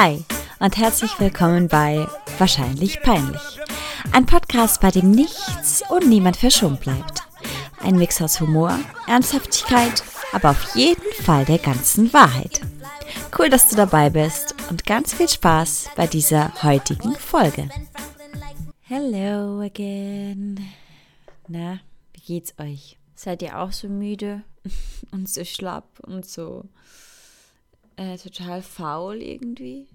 Hi und herzlich willkommen bei Wahrscheinlich Peinlich. Ein Podcast, bei dem nichts und niemand verschont bleibt. Ein Mix aus Humor, Ernsthaftigkeit, aber auf jeden Fall der ganzen Wahrheit. Cool, dass du dabei bist und ganz viel Spaß bei dieser heutigen Folge. Hello again. Na, wie geht's euch? Seid ihr auch so müde und so schlapp und so äh, total faul irgendwie?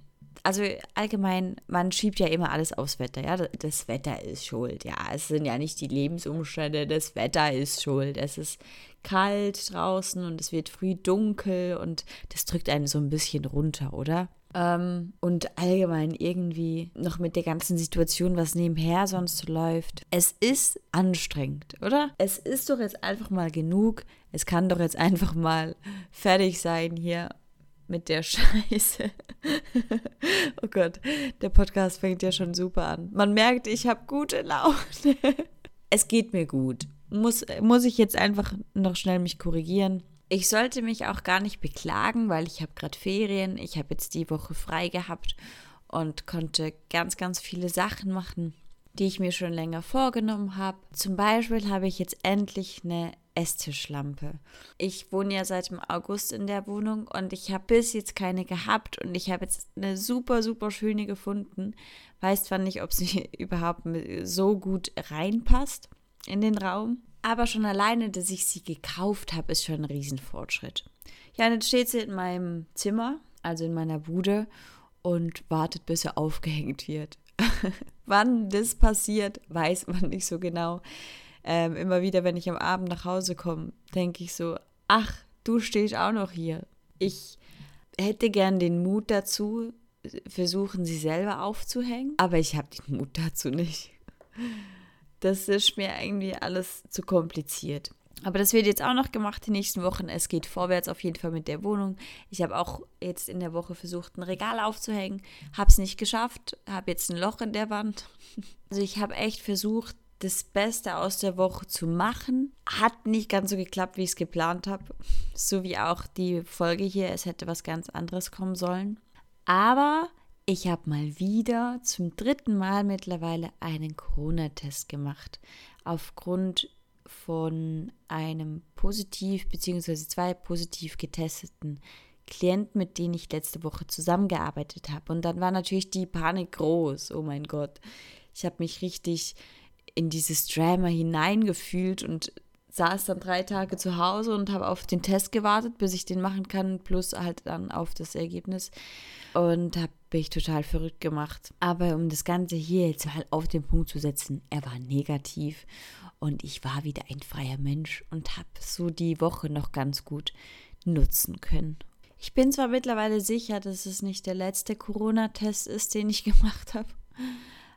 Also allgemein, man schiebt ja immer alles aufs Wetter, ja. Das Wetter ist schuld, ja. Es sind ja nicht die Lebensumstände, das Wetter ist schuld. Es ist kalt draußen und es wird früh dunkel und das drückt einen so ein bisschen runter, oder? Ähm, und allgemein irgendwie noch mit der ganzen Situation, was nebenher sonst so läuft. Es ist anstrengend, oder? Es ist doch jetzt einfach mal genug. Es kann doch jetzt einfach mal fertig sein hier mit der Scheiße. oh Gott, der Podcast fängt ja schon super an. Man merkt, ich habe gute Laune. es geht mir gut. Muss, muss ich jetzt einfach noch schnell mich korrigieren. Ich sollte mich auch gar nicht beklagen, weil ich habe gerade Ferien. Ich habe jetzt die Woche frei gehabt und konnte ganz, ganz viele Sachen machen, die ich mir schon länger vorgenommen habe. Zum Beispiel habe ich jetzt endlich eine Esstischlampe. Ich wohne ja seit dem August in der Wohnung und ich habe bis jetzt keine gehabt und ich habe jetzt eine super, super schöne gefunden. Weiß zwar nicht, ob sie überhaupt so gut reinpasst in den Raum, aber schon alleine, dass ich sie gekauft habe, ist schon ein Riesenfortschritt. Ja, und jetzt steht sie in meinem Zimmer, also in meiner Bude und wartet, bis sie aufgehängt wird. Wann das passiert, weiß man nicht so genau ähm, immer wieder, wenn ich am Abend nach Hause komme, denke ich so, ach, du stehst auch noch hier. Ich hätte gern den Mut dazu, versuchen sie selber aufzuhängen, aber ich habe den Mut dazu nicht. Das ist mir irgendwie alles zu kompliziert. Aber das wird jetzt auch noch gemacht die nächsten Wochen. Es geht vorwärts auf jeden Fall mit der Wohnung. Ich habe auch jetzt in der Woche versucht, ein Regal aufzuhängen. Habe es nicht geschafft. Habe jetzt ein Loch in der Wand. Also ich habe echt versucht, das Beste aus der Woche zu machen. Hat nicht ganz so geklappt, wie ich es geplant habe. So wie auch die Folge hier. Es hätte was ganz anderes kommen sollen. Aber ich habe mal wieder zum dritten Mal mittlerweile einen Corona-Test gemacht. Aufgrund von einem positiv bzw. zwei positiv getesteten Klienten, mit denen ich letzte Woche zusammengearbeitet habe. Und dann war natürlich die Panik groß. Oh mein Gott. Ich habe mich richtig in dieses Drama hineingefühlt und saß dann drei Tage zu Hause und habe auf den Test gewartet, bis ich den machen kann, plus halt dann auf das Ergebnis. Und habe mich total verrückt gemacht. Aber um das Ganze hier jetzt mal auf den Punkt zu setzen, er war negativ und ich war wieder ein freier Mensch und habe so die Woche noch ganz gut nutzen können. Ich bin zwar mittlerweile sicher, dass es nicht der letzte Corona-Test ist, den ich gemacht habe.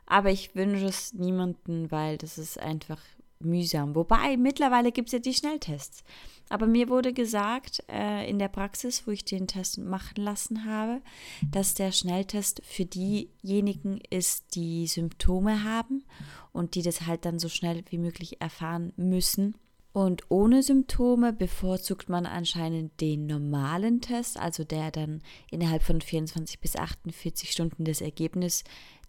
Aber ich wünsche es niemanden, weil das ist einfach mühsam. Wobei, mittlerweile gibt es ja die Schnelltests. Aber mir wurde gesagt äh, in der Praxis, wo ich den Test machen lassen habe, dass der Schnelltest für diejenigen ist, die Symptome haben und die das halt dann so schnell wie möglich erfahren müssen. Und ohne Symptome bevorzugt man anscheinend den normalen Test, also der dann innerhalb von 24 bis 48 Stunden das Ergebnis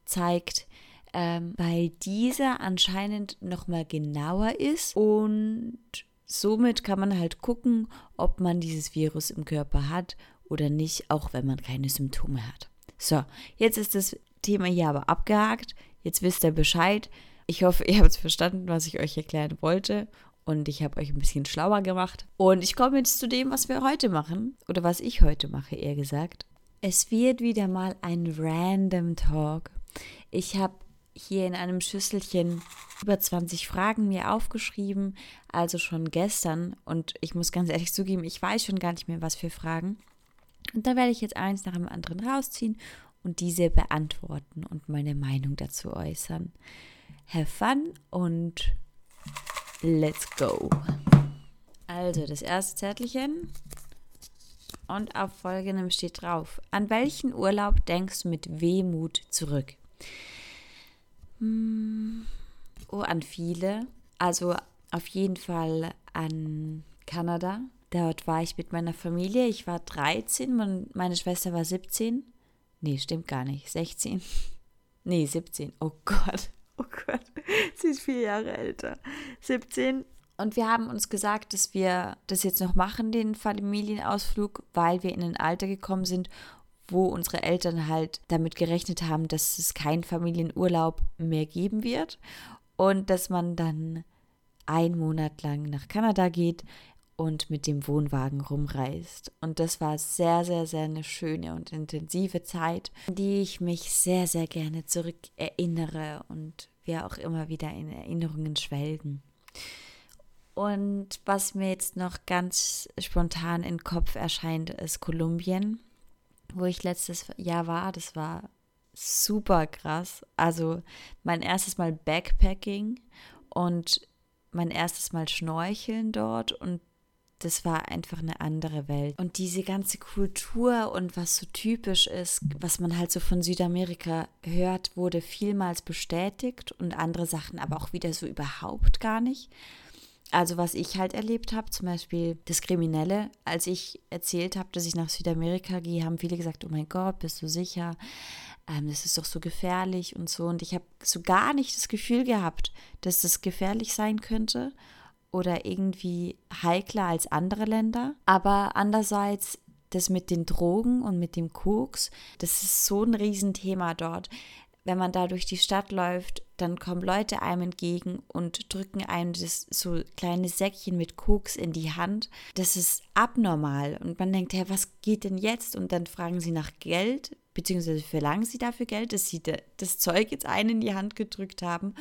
zeigt ähm, weil dieser anscheinend nochmal genauer ist und somit kann man halt gucken, ob man dieses Virus im Körper hat oder nicht, auch wenn man keine Symptome hat. So, jetzt ist das Thema hier aber abgehakt. Jetzt wisst ihr Bescheid. Ich hoffe, ihr habt es verstanden, was ich euch erklären wollte. Und ich habe euch ein bisschen schlauer gemacht. Und ich komme jetzt zu dem, was wir heute machen. Oder was ich heute mache, eher gesagt. Es wird wieder mal ein Random Talk. Ich habe hier in einem Schüsselchen über 20 Fragen mir aufgeschrieben, also schon gestern. Und ich muss ganz ehrlich zugeben, ich weiß schon gar nicht mehr, was für Fragen. Und da werde ich jetzt eins nach dem anderen rausziehen und diese beantworten und meine Meinung dazu äußern. Have fun und let's go. Also, das erste Zettelchen. Und auf folgendem steht drauf: An welchen Urlaub denkst du mit Wehmut zurück? Hm, oh, an viele. Also auf jeden Fall an Kanada. Dort war ich mit meiner Familie. Ich war 13, meine Schwester war 17. Nee, stimmt gar nicht. 16. Nee, 17. Oh Gott. Oh Gott. Sie ist vier Jahre älter. 17. Und wir haben uns gesagt, dass wir das jetzt noch machen, den Familienausflug, weil wir in ein Alter gekommen sind, wo unsere Eltern halt damit gerechnet haben, dass es keinen Familienurlaub mehr geben wird und dass man dann einen Monat lang nach Kanada geht und mit dem Wohnwagen rumreist. Und das war sehr, sehr, sehr eine schöne und intensive Zeit, die ich mich sehr, sehr gerne zurück erinnere und wir auch immer wieder in Erinnerungen schwelgen. Und was mir jetzt noch ganz spontan in den Kopf erscheint, ist Kolumbien, wo ich letztes Jahr war. Das war super krass. Also mein erstes Mal Backpacking und mein erstes Mal Schnorcheln dort und das war einfach eine andere Welt. Und diese ganze Kultur und was so typisch ist, was man halt so von Südamerika hört, wurde vielmals bestätigt und andere Sachen aber auch wieder so überhaupt gar nicht. Also was ich halt erlebt habe, zum Beispiel das Kriminelle, als ich erzählt habe, dass ich nach Südamerika gehe, haben viele gesagt, oh mein Gott, bist du sicher? Ähm, das ist doch so gefährlich und so. Und ich habe so gar nicht das Gefühl gehabt, dass das gefährlich sein könnte oder irgendwie heikler als andere Länder. Aber andererseits das mit den Drogen und mit dem Koks, das ist so ein Riesenthema dort. Wenn man da durch die Stadt läuft, dann kommen Leute einem entgegen und drücken einem das so kleine Säckchen mit Koks in die Hand. Das ist abnormal und man denkt, hey, was geht denn jetzt? Und dann fragen sie nach Geld, beziehungsweise verlangen sie dafür Geld, dass sie das Zeug jetzt einen in die Hand gedrückt haben.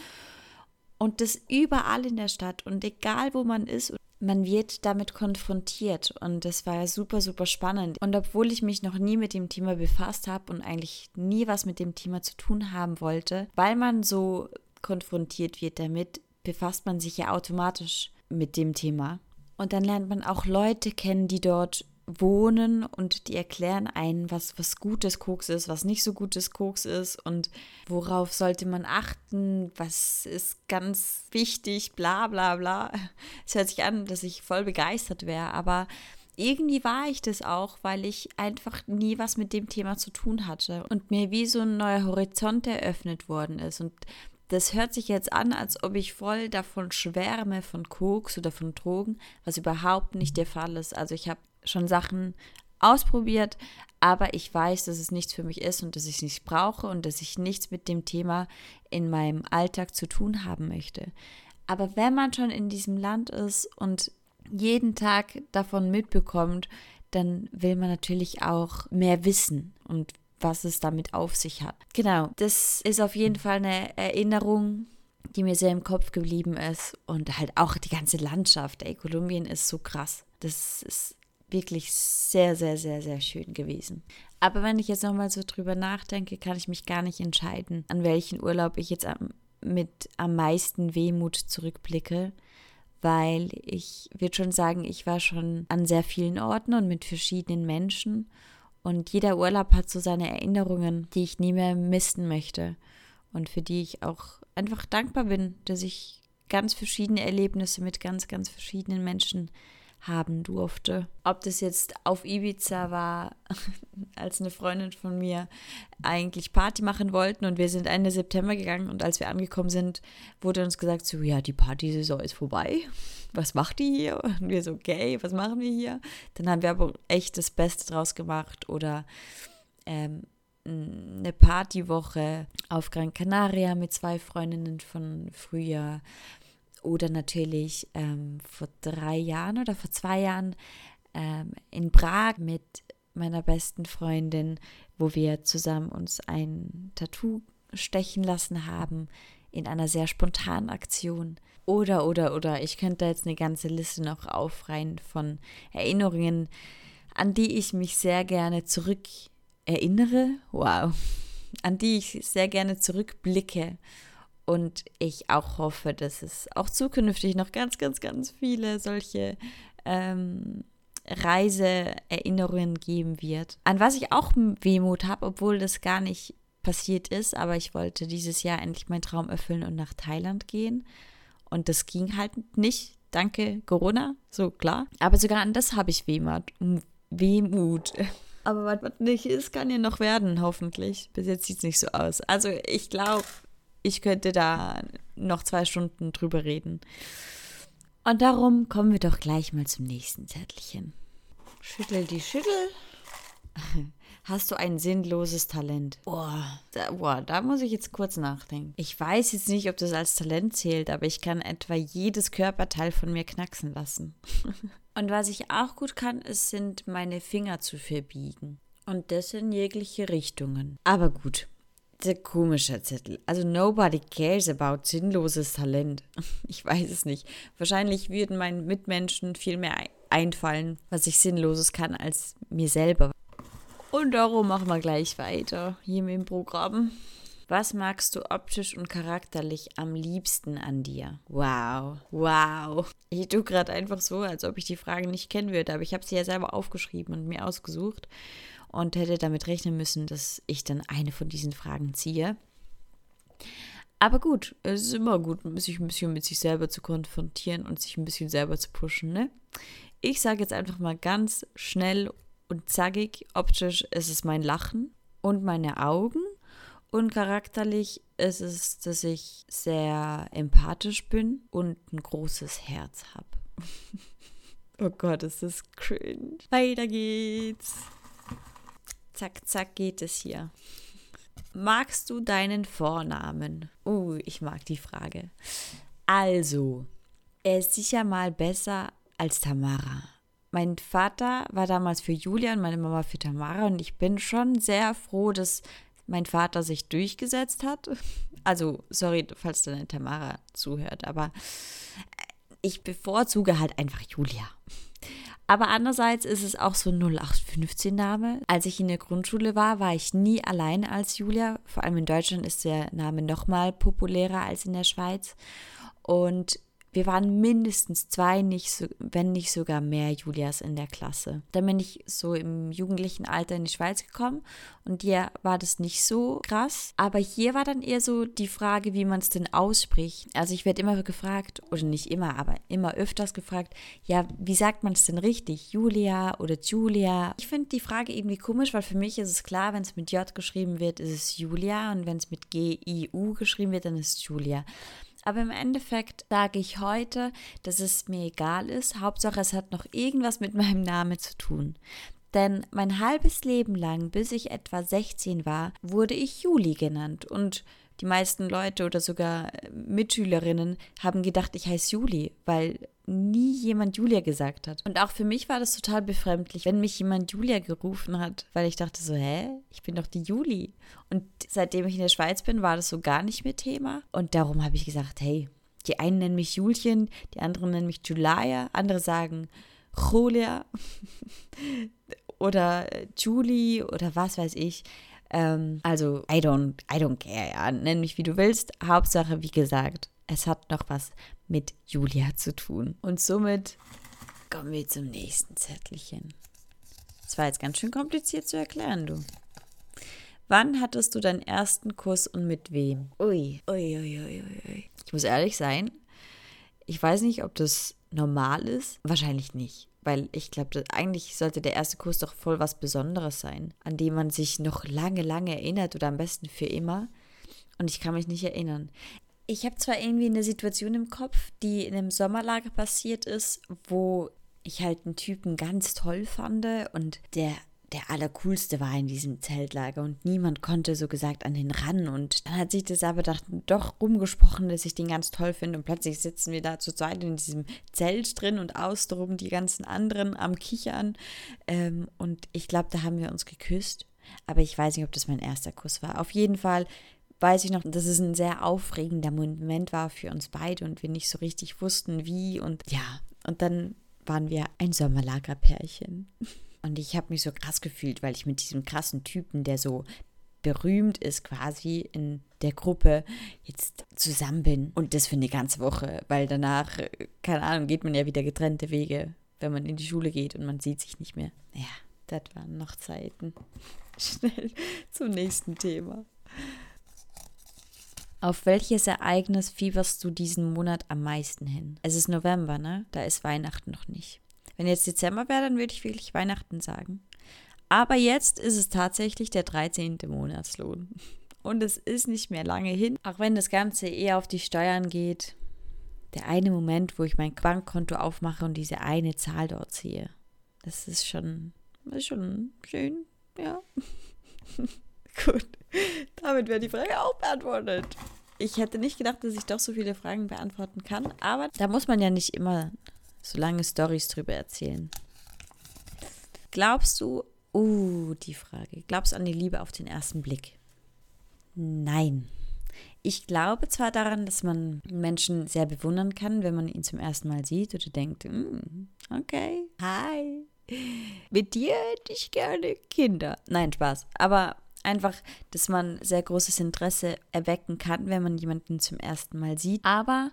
Und das überall in der Stadt und egal wo man ist, man wird damit konfrontiert und das war super, super spannend. Und obwohl ich mich noch nie mit dem Thema befasst habe und eigentlich nie was mit dem Thema zu tun haben wollte, weil man so konfrontiert wird damit, befasst man sich ja automatisch mit dem Thema. Und dann lernt man auch Leute kennen, die dort wohnen und die erklären einen, was, was gutes Koks ist, was nicht so gutes Koks ist und worauf sollte man achten, was ist ganz wichtig, bla bla bla. Es hört sich an, dass ich voll begeistert wäre, aber irgendwie war ich das auch, weil ich einfach nie was mit dem Thema zu tun hatte und mir wie so ein neuer Horizont eröffnet worden ist. Und das hört sich jetzt an, als ob ich voll davon schwärme, von Koks oder von Drogen, was überhaupt nicht der Fall ist. Also ich habe schon Sachen ausprobiert, aber ich weiß, dass es nichts für mich ist und dass ich es nicht brauche und dass ich nichts mit dem Thema in meinem Alltag zu tun haben möchte. Aber wenn man schon in diesem Land ist und jeden Tag davon mitbekommt, dann will man natürlich auch mehr wissen und was es damit auf sich hat. Genau, das ist auf jeden Fall eine Erinnerung, die mir sehr im Kopf geblieben ist und halt auch die ganze Landschaft. Ey, Kolumbien ist so krass. Das ist wirklich sehr, sehr, sehr, sehr schön gewesen. Aber wenn ich jetzt nochmal so drüber nachdenke, kann ich mich gar nicht entscheiden, an welchen Urlaub ich jetzt am, mit am meisten Wehmut zurückblicke, weil ich würde schon sagen, ich war schon an sehr vielen Orten und mit verschiedenen Menschen und jeder Urlaub hat so seine Erinnerungen, die ich nie mehr missen möchte und für die ich auch einfach dankbar bin, dass ich ganz verschiedene Erlebnisse mit ganz, ganz verschiedenen Menschen haben durfte. Ob das jetzt auf Ibiza war, als eine Freundin von mir eigentlich Party machen wollten und wir sind Ende September gegangen und als wir angekommen sind, wurde uns gesagt, so ja, die Partysaison ist vorbei. Was macht die hier? Und wir so, okay, was machen wir hier? Dann haben wir aber echt das Beste draus gemacht oder ähm, eine Partywoche auf Gran Canaria mit zwei Freundinnen von früher oder natürlich ähm, vor drei Jahren oder vor zwei Jahren ähm, in Prag mit meiner besten Freundin, wo wir zusammen uns ein Tattoo stechen lassen haben in einer sehr spontanen Aktion. Oder, oder, oder, ich könnte jetzt eine ganze Liste noch aufreihen von Erinnerungen, an die ich mich sehr gerne zurück erinnere. Wow. An die ich sehr gerne zurückblicke und ich auch hoffe, dass es auch zukünftig noch ganz, ganz, ganz viele solche ähm, Reiseerinnerungen geben wird. An was ich auch Wehmut habe, obwohl das gar nicht passiert ist, aber ich wollte dieses Jahr endlich meinen Traum erfüllen und nach Thailand gehen. Und das ging halt nicht. Danke, Corona, so klar. Aber sogar an das habe ich Wehmut. Wehmut. Aber was nicht ist, kann ja noch werden, hoffentlich. Bis jetzt sieht es nicht so aus. Also ich glaube, ich könnte da noch zwei Stunden drüber reden. Und darum kommen wir doch gleich mal zum nächsten Zettelchen. Schüttel die Schüttel. Hast du ein sinnloses Talent? Boah da, boah, da muss ich jetzt kurz nachdenken. Ich weiß jetzt nicht, ob das als Talent zählt, aber ich kann etwa jedes Körperteil von mir knacksen lassen. Und was ich auch gut kann, ist, sind meine Finger zu verbiegen. Und das in jegliche Richtungen. Aber gut, der komische Zettel. Also nobody cares about sinnloses Talent. Ich weiß es nicht. Wahrscheinlich würden meinen Mitmenschen viel mehr einfallen, was ich sinnloses kann, als mir selber. Und darum machen wir gleich weiter hier mit dem Programm. Was magst du optisch und charakterlich am liebsten an dir? Wow, wow. Ich tue gerade einfach so, als ob ich die Frage nicht kennen würde, aber ich habe sie ja selber aufgeschrieben und mir ausgesucht und hätte damit rechnen müssen, dass ich dann eine von diesen Fragen ziehe. Aber gut, es ist immer gut, sich ein bisschen mit sich selber zu konfrontieren und sich ein bisschen selber zu pushen, ne? Ich sage jetzt einfach mal ganz schnell und zackig, optisch ist es mein Lachen und meine Augen und charakterlich ist es, dass ich sehr empathisch bin und ein großes Herz habe. oh Gott, ist das cringe. Weiter geht's. Zack, zack geht es hier. Magst du deinen Vornamen? Uh, ich mag die Frage. Also, er ist sicher mal besser als Tamara. Mein Vater war damals für Julia und meine Mama für Tamara und ich bin schon sehr froh, dass mein Vater sich durchgesetzt hat. Also, sorry, falls deine Tamara zuhört, aber ich bevorzuge halt einfach Julia. Aber andererseits ist es auch so ein 0815-Name. Als ich in der Grundschule war, war ich nie allein als Julia. Vor allem in Deutschland ist der Name noch mal populärer als in der Schweiz. Und wir waren mindestens zwei, nicht so, wenn nicht sogar mehr Julias in der Klasse. Dann bin ich so im jugendlichen Alter in die Schweiz gekommen und hier war das nicht so krass. Aber hier war dann eher so die Frage, wie man es denn ausspricht. Also ich werde immer gefragt, oder nicht immer, aber immer öfters gefragt, ja, wie sagt man es denn richtig? Julia oder Julia? Ich finde die Frage irgendwie komisch, weil für mich ist es klar, wenn es mit J geschrieben wird, ist es Julia und wenn es mit G-I-U geschrieben wird, dann ist es Julia. Aber im Endeffekt sage ich heute, dass es mir egal ist. Hauptsache, es hat noch irgendwas mit meinem Namen zu tun. Denn mein halbes Leben lang, bis ich etwa 16 war, wurde ich Juli genannt. Und die meisten Leute oder sogar Mitschülerinnen haben gedacht, ich heiße Juli, weil nie jemand Julia gesagt hat. Und auch für mich war das total befremdlich, wenn mich jemand Julia gerufen hat, weil ich dachte so, hä, ich bin doch die Juli. Und seitdem ich in der Schweiz bin, war das so gar nicht mehr Thema. Und darum habe ich gesagt, hey, die einen nennen mich Julchen, die anderen nennen mich Julia, andere sagen Julia oder Julie oder was weiß ich. Ähm, also, I don't, I don't care, ja. Nenn mich wie du willst. Hauptsache, wie gesagt, es hat noch was mit Julia zu tun. Und somit kommen wir zum nächsten Zettelchen. Das war jetzt ganz schön kompliziert zu erklären, du. Wann hattest du deinen ersten Kuss und mit wem? Ui, ui, ui, ui, ui. Ich muss ehrlich sein, ich weiß nicht, ob das normal ist. Wahrscheinlich nicht. Weil ich glaube, eigentlich sollte der erste Kurs doch voll was Besonderes sein, an dem man sich noch lange, lange erinnert oder am besten für immer. Und ich kann mich nicht erinnern. Ich habe zwar irgendwie eine Situation im Kopf, die in einem Sommerlager passiert ist, wo ich halt einen Typen ganz toll fand und der der allercoolste war in diesem Zeltlager und niemand konnte so gesagt an den ran. Und dann hat sich das aber doch rumgesprochen, dass ich den ganz toll finde. Und plötzlich sitzen wir da zu zweit in diesem Zelt drin und außenrum die ganzen anderen am Kichern. Ähm, und ich glaube, da haben wir uns geküsst. Aber ich weiß nicht, ob das mein erster Kuss war. Auf jeden Fall weiß ich noch, dass es ein sehr aufregender Moment war für uns beide und wir nicht so richtig wussten, wie. Und ja, und dann waren wir ein Sommerlagerpärchen. Und ich habe mich so krass gefühlt, weil ich mit diesem krassen Typen, der so berühmt ist quasi in der Gruppe, jetzt zusammen bin. Und das für eine ganze Woche, weil danach, keine Ahnung, geht man ja wieder getrennte Wege, wenn man in die Schule geht und man sieht sich nicht mehr. Ja, das waren noch Zeiten. Schnell zum nächsten Thema. Auf welches Ereignis fieberst du diesen Monat am meisten hin? Es ist November, ne? Da ist Weihnachten noch nicht. Wenn jetzt Dezember wäre, dann würde ich wirklich Weihnachten sagen. Aber jetzt ist es tatsächlich der 13. Monatslohn. Und es ist nicht mehr lange hin, auch wenn das Ganze eher auf die Steuern geht. Der eine Moment, wo ich mein Bankkonto aufmache und diese eine Zahl dort sehe. Das ist schon, das ist schon schön, ja. Gut, damit wäre die Frage auch beantwortet. Ich hätte nicht gedacht, dass ich doch so viele Fragen beantworten kann, aber da muss man ja nicht immer so lange Stories drüber erzählen. Glaubst du, uh, die Frage, glaubst du an die Liebe auf den ersten Blick? Nein. Ich glaube zwar daran, dass man Menschen sehr bewundern kann, wenn man ihn zum ersten Mal sieht oder denkt, mm, okay, hi, mit dir hätte ich gerne Kinder. Nein, Spaß. Aber einfach, dass man sehr großes Interesse erwecken kann, wenn man jemanden zum ersten Mal sieht. Aber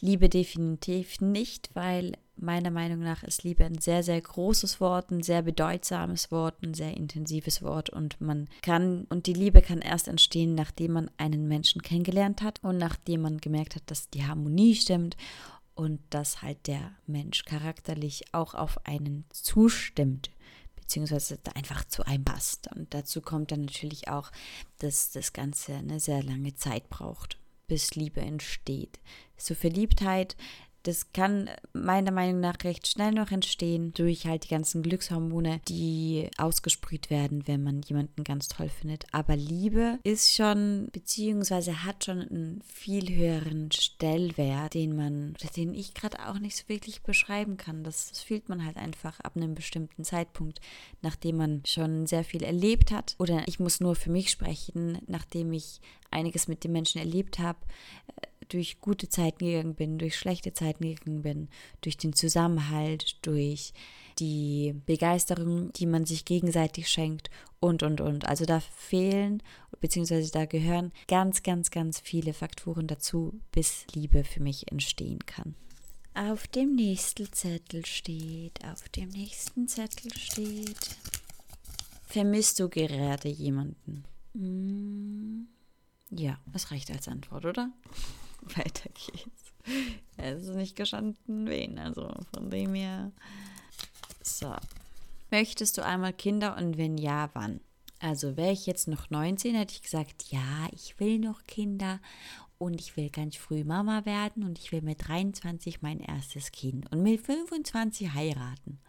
Liebe definitiv nicht, weil meiner Meinung nach ist Liebe ein sehr, sehr großes Wort, ein sehr bedeutsames Wort, ein sehr intensives Wort und man kann, und die Liebe kann erst entstehen, nachdem man einen Menschen kennengelernt hat und nachdem man gemerkt hat, dass die Harmonie stimmt und dass halt der Mensch charakterlich auch auf einen zustimmt beziehungsweise einfach zu einem passt. Und dazu kommt dann natürlich auch, dass das Ganze eine sehr lange Zeit braucht, bis Liebe entsteht. So Verliebtheit das kann meiner Meinung nach recht schnell noch entstehen durch halt die ganzen Glückshormone, die ausgesprüht werden, wenn man jemanden ganz toll findet. Aber Liebe ist schon, beziehungsweise hat schon einen viel höheren Stellwert, den man, den ich gerade auch nicht so wirklich beschreiben kann. Das, das fühlt man halt einfach ab einem bestimmten Zeitpunkt, nachdem man schon sehr viel erlebt hat. Oder ich muss nur für mich sprechen, nachdem ich einiges mit den Menschen erlebt habe durch gute Zeiten gegangen bin, durch schlechte Zeiten gegangen bin, durch den Zusammenhalt, durch die Begeisterung, die man sich gegenseitig schenkt und, und, und. Also da fehlen, beziehungsweise da gehören ganz, ganz, ganz viele Faktoren dazu, bis Liebe für mich entstehen kann. Auf dem nächsten Zettel steht, auf dem nächsten Zettel steht, vermisst du gerade jemanden? Hm, ja, das reicht als Antwort, oder? Weiter geht's. Es ist nicht gestanden, wen. Also von dem her. So. Möchtest du einmal Kinder und wenn ja, wann? Also wäre ich jetzt noch 19, hätte ich gesagt, ja, ich will noch Kinder und ich will ganz früh Mama werden und ich will mit 23 mein erstes Kind und mit 25 heiraten.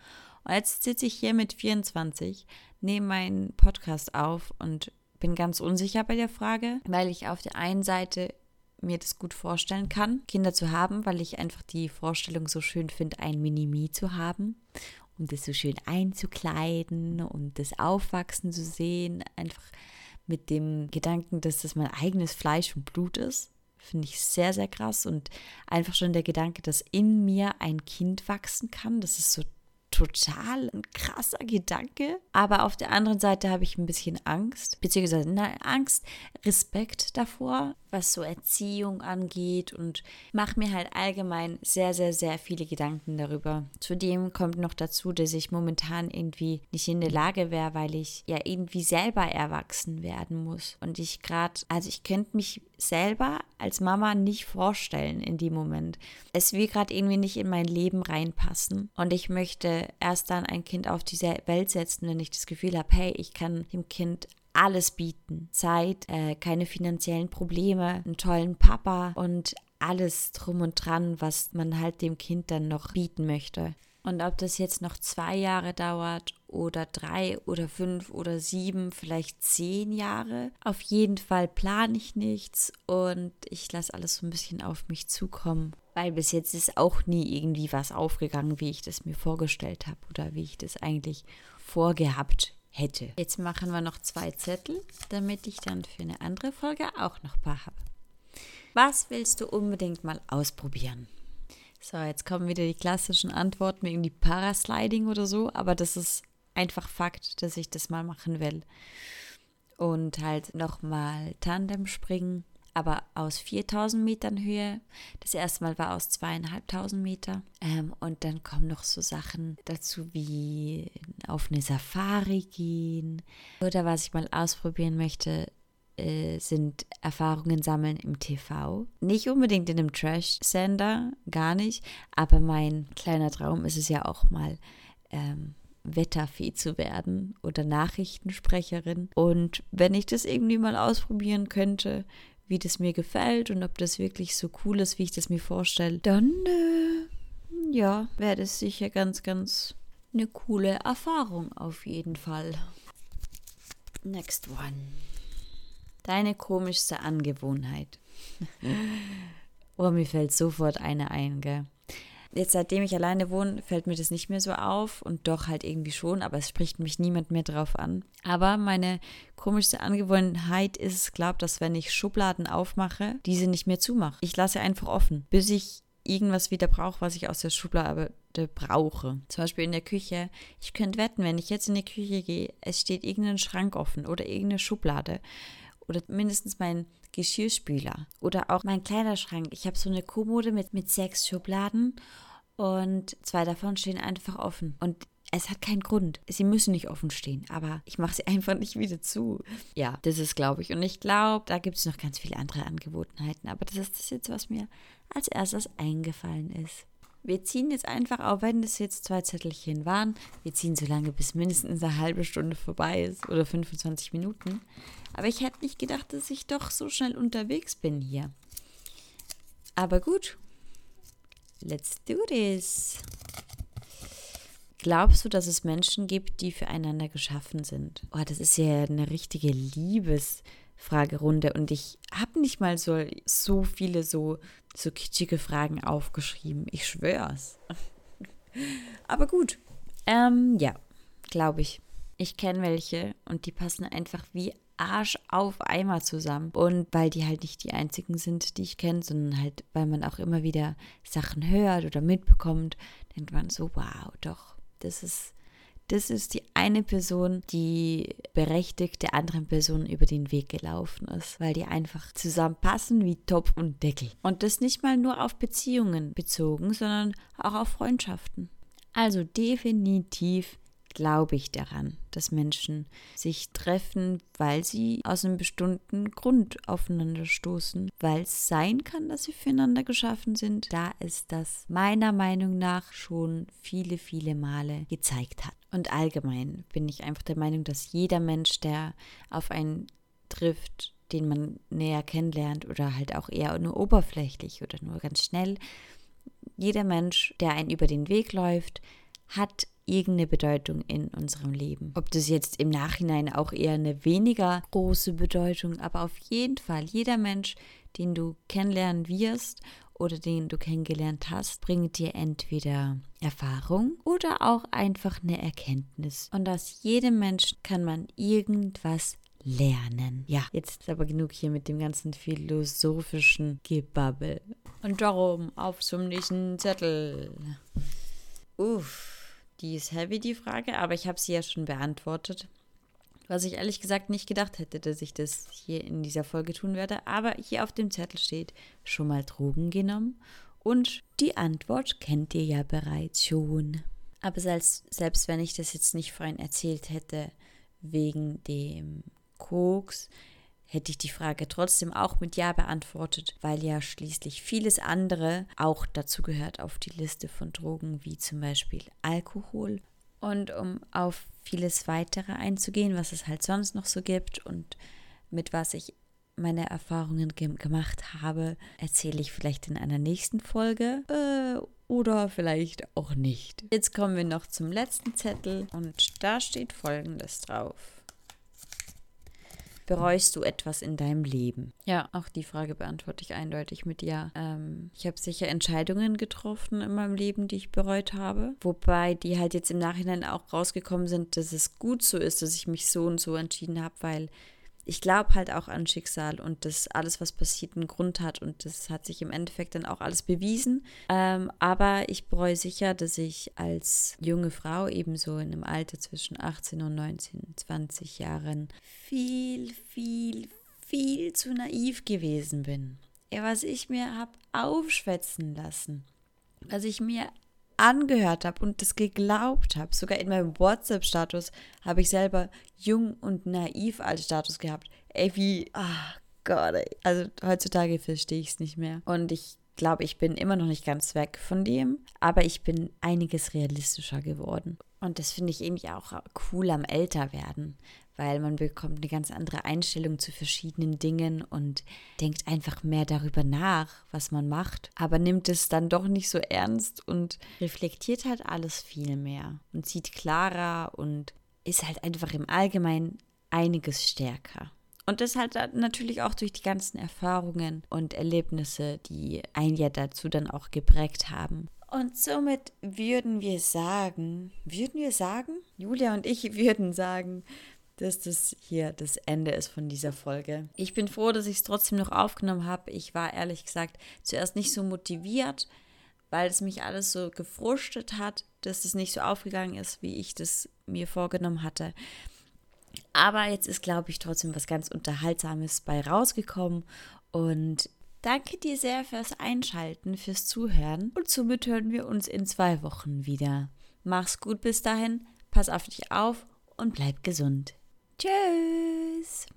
Und jetzt sitze ich hier mit 24, nehme meinen Podcast auf und bin ganz unsicher bei der Frage, weil ich auf der einen Seite mir das gut vorstellen kann, Kinder zu haben, weil ich einfach die Vorstellung so schön finde, ein Minimi zu haben und das so schön einzukleiden und das Aufwachsen zu sehen, einfach mit dem Gedanken, dass das mein eigenes Fleisch und Blut ist. Finde ich sehr, sehr krass. Und einfach schon der Gedanke, dass in mir ein Kind wachsen kann, das ist so total ein krasser Gedanke. Aber auf der anderen Seite habe ich ein bisschen Angst, beziehungsweise nein, Angst, Respekt davor, was so Erziehung angeht und mache mir halt allgemein sehr, sehr, sehr viele Gedanken darüber. Zudem kommt noch dazu, dass ich momentan irgendwie nicht in der Lage wäre, weil ich ja irgendwie selber erwachsen werden muss. Und ich gerade, also ich könnte mich selber als Mama nicht vorstellen in dem Moment. Es will gerade irgendwie nicht in mein Leben reinpassen. Und ich möchte erst dann ein Kind auf diese Welt setzen, wenn ich das Gefühl habe, hey, ich kann dem Kind alles bieten. Zeit, äh, keine finanziellen Probleme, einen tollen Papa und alles drum und dran, was man halt dem Kind dann noch bieten möchte. Und ob das jetzt noch zwei Jahre dauert oder drei oder fünf oder sieben, vielleicht zehn Jahre, auf jeden Fall plane ich nichts und ich lasse alles so ein bisschen auf mich zukommen. Weil bis jetzt ist auch nie irgendwie was aufgegangen, wie ich das mir vorgestellt habe oder wie ich das eigentlich vorgehabt hätte. Jetzt machen wir noch zwei Zettel, damit ich dann für eine andere Folge auch noch ein paar habe. Was willst du unbedingt mal ausprobieren? So, jetzt kommen wieder die klassischen Antworten, irgendwie Parasliding oder so, aber das ist einfach Fakt, dass ich das mal machen will. Und halt nochmal Tandem springen aber aus 4000 Metern Höhe. Das erste Mal war aus zweieinhalbtausend Meter. Ähm, und dann kommen noch so Sachen dazu wie auf eine Safari gehen. Oder was ich mal ausprobieren möchte, äh, sind Erfahrungen sammeln im TV. Nicht unbedingt in einem Trash-Sender, gar nicht. Aber mein kleiner Traum ist es ja auch mal, ähm, Wetterfee zu werden oder Nachrichtensprecherin. Und wenn ich das irgendwie mal ausprobieren könnte, wie das mir gefällt und ob das wirklich so cool ist, wie ich das mir vorstelle, dann äh, ja, wäre das sicher ganz, ganz eine coole Erfahrung auf jeden Fall. Next one. Deine komischste Angewohnheit. oh, mir fällt sofort eine ein, gell? Jetzt, seitdem ich alleine wohne, fällt mir das nicht mehr so auf und doch halt irgendwie schon, aber es spricht mich niemand mehr drauf an. Aber meine komischste Angewohnheit ist es, glaube dass wenn ich Schubladen aufmache, diese nicht mehr zumache. Ich lasse einfach offen, bis ich irgendwas wieder brauche, was ich aus der Schublade brauche. Zum Beispiel in der Küche. Ich könnte wetten, wenn ich jetzt in die Küche gehe, es steht irgendein Schrank offen oder irgendeine Schublade oder mindestens mein Geschirrspüler oder auch mein Kleiderschrank. Ich habe so eine Kommode mit, mit sechs Schubladen und zwei davon stehen einfach offen. Und es hat keinen Grund. Sie müssen nicht offen stehen, aber ich mache sie einfach nicht wieder zu. Ja, das ist, glaube ich. Und ich glaube, da gibt es noch ganz viele andere Angewohnheiten. Aber das ist das jetzt, was mir als erstes eingefallen ist. Wir ziehen jetzt einfach, auch wenn das jetzt zwei Zettelchen waren, wir ziehen so lange, bis mindestens eine halbe Stunde vorbei ist oder 25 Minuten. Aber ich hätte nicht gedacht, dass ich doch so schnell unterwegs bin hier. Aber gut, let's do this. Glaubst du, dass es Menschen gibt, die füreinander geschaffen sind? Oh, das ist ja eine richtige Liebesfragerunde und ich habe nicht mal so, so viele so, so kitschige Fragen aufgeschrieben. Ich schwör's. Aber gut. Ähm, ja, glaube ich. Ich kenne welche und die passen einfach wie Arsch auf Eimer zusammen. Und weil die halt nicht die einzigen sind, die ich kenne, sondern halt, weil man auch immer wieder Sachen hört oder mitbekommt, denkt man so, wow, doch, das ist, das ist die eine Person, die berechtigt der anderen Person über den Weg gelaufen ist, weil die einfach zusammenpassen wie Topf und Deckel. Und das nicht mal nur auf Beziehungen bezogen, sondern auch auf Freundschaften. Also definitiv glaube ich daran, dass Menschen sich treffen, weil sie aus einem bestimmten Grund aufeinander stoßen, weil es sein kann, dass sie füreinander geschaffen sind, da es das meiner Meinung nach schon viele, viele Male gezeigt hat. Und allgemein bin ich einfach der Meinung, dass jeder Mensch, der auf einen trifft, den man näher kennenlernt oder halt auch eher nur oberflächlich oder nur ganz schnell, jeder Mensch, der einen über den Weg läuft, hat irgendeine Bedeutung in unserem Leben. Ob das jetzt im Nachhinein auch eher eine weniger große Bedeutung, aber auf jeden Fall jeder Mensch, den du kennenlernen wirst oder den du kennengelernt hast, bringt dir entweder Erfahrung oder auch einfach eine Erkenntnis. Und aus jedem Mensch kann man irgendwas lernen. Ja, jetzt ist aber genug hier mit dem ganzen philosophischen Gebabbel. Und darum auf zum nächsten Zettel. Uff. Die ist heavy, die Frage, aber ich habe sie ja schon beantwortet. Was ich ehrlich gesagt nicht gedacht hätte, dass ich das hier in dieser Folge tun werde. Aber hier auf dem Zettel steht, schon mal Drogen genommen. Und die Antwort kennt ihr ja bereits schon. Aber selbst, selbst wenn ich das jetzt nicht vorhin erzählt hätte, wegen dem Koks, hätte ich die Frage trotzdem auch mit Ja beantwortet, weil ja schließlich vieles andere auch dazu gehört auf die Liste von Drogen, wie zum Beispiel Alkohol. Und um auf vieles weitere einzugehen, was es halt sonst noch so gibt und mit was ich meine Erfahrungen ge gemacht habe, erzähle ich vielleicht in einer nächsten Folge äh, oder vielleicht auch nicht. Jetzt kommen wir noch zum letzten Zettel und da steht Folgendes drauf. Bereust du etwas in deinem Leben? Ja, auch die Frage beantworte ich eindeutig mit Ja. Ähm, ich habe sicher Entscheidungen getroffen in meinem Leben, die ich bereut habe. Wobei die halt jetzt im Nachhinein auch rausgekommen sind, dass es gut so ist, dass ich mich so und so entschieden habe, weil ich glaube halt auch an Schicksal und dass alles, was passiert, einen Grund hat und das hat sich im Endeffekt dann auch alles bewiesen. Ähm, aber ich bereue sicher, dass ich als junge Frau ebenso in einem Alter zwischen 18 und 19, 20 Jahren viel, viel, viel zu naiv gewesen bin. Ja, was ich mir habe aufschwätzen lassen, was ich mir angehört habe und das geglaubt habe. Sogar in meinem WhatsApp-Status habe ich selber jung und naiv als Status gehabt. Ey, wie, ach Gott, ey. Also heutzutage verstehe ich es nicht mehr. Und ich glaube, ich bin immer noch nicht ganz weg von dem, aber ich bin einiges realistischer geworden. Und das finde ich irgendwie auch cool am Älterwerden, weil man bekommt eine ganz andere Einstellung zu verschiedenen Dingen und denkt einfach mehr darüber nach, was man macht, aber nimmt es dann doch nicht so ernst und reflektiert halt alles viel mehr und sieht klarer und ist halt einfach im Allgemeinen einiges stärker. Und das halt natürlich auch durch die ganzen Erfahrungen und Erlebnisse, die ein Jahr dazu dann auch geprägt haben. Und somit würden wir sagen, würden wir sagen, Julia und ich würden sagen, dass das hier das Ende ist von dieser Folge. Ich bin froh, dass ich es trotzdem noch aufgenommen habe. Ich war ehrlich gesagt zuerst nicht so motiviert, weil es mich alles so gefrustet hat, dass es nicht so aufgegangen ist, wie ich das mir vorgenommen hatte. Aber jetzt ist, glaube ich, trotzdem was ganz Unterhaltsames bei rausgekommen. Und danke dir sehr fürs Einschalten, fürs Zuhören. Und somit hören wir uns in zwei Wochen wieder. Mach's gut bis dahin, pass auf dich auf und bleib gesund. Tschüss!